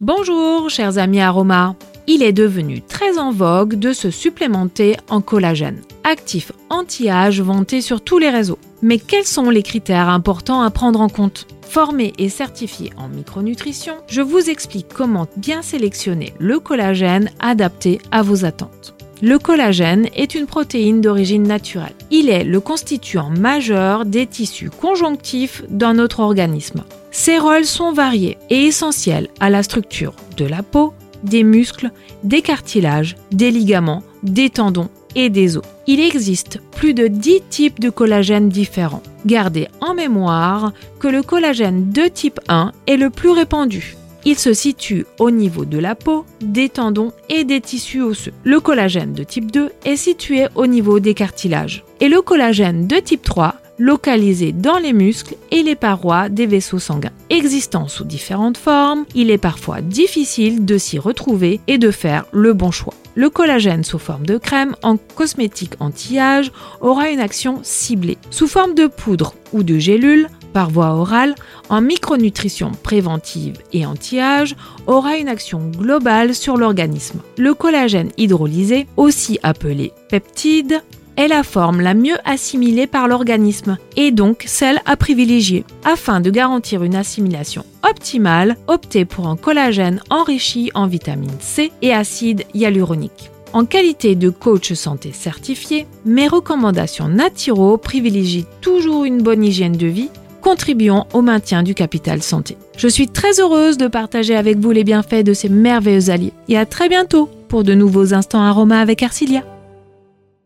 Bonjour chers amis Aroma. Il est devenu très en vogue de se supplémenter en collagène, actif anti-âge vanté sur tous les réseaux. Mais quels sont les critères importants à prendre en compte? Formé et certifié en micronutrition, je vous explique comment bien sélectionner le collagène adapté à vos attentes. Le collagène est une protéine d'origine naturelle. Il est le constituant majeur des tissus conjonctifs dans notre organisme. Ses rôles sont variés et essentiels à la structure de la peau, des muscles, des cartilages, des ligaments, des tendons et des os. Il existe plus de 10 types de collagène différents. Gardez en mémoire que le collagène de type 1 est le plus répandu. Il se situe au niveau de la peau, des tendons et des tissus osseux. Le collagène de type 2 est situé au niveau des cartilages. Et le collagène de type 3 localisé dans les muscles et les parois des vaisseaux sanguins. Existant sous différentes formes, il est parfois difficile de s'y retrouver et de faire le bon choix. Le collagène sous forme de crème en cosmétique anti-âge aura une action ciblée. Sous forme de poudre ou de gélule, par voie orale, en micronutrition préventive et anti-âge, aura une action globale sur l'organisme. Le collagène hydrolysé, aussi appelé peptide, est la forme la mieux assimilée par l'organisme et donc celle à privilégier. Afin de garantir une assimilation optimale, optez pour un collagène enrichi en vitamine C et acide hyaluronique. En qualité de coach santé certifié, mes recommandations naturo privilégient toujours une bonne hygiène de vie, contribuant au maintien du capital santé. Je suis très heureuse de partager avec vous les bienfaits de ces merveilleux alliés et à très bientôt pour de nouveaux instants aromas avec Arcilia.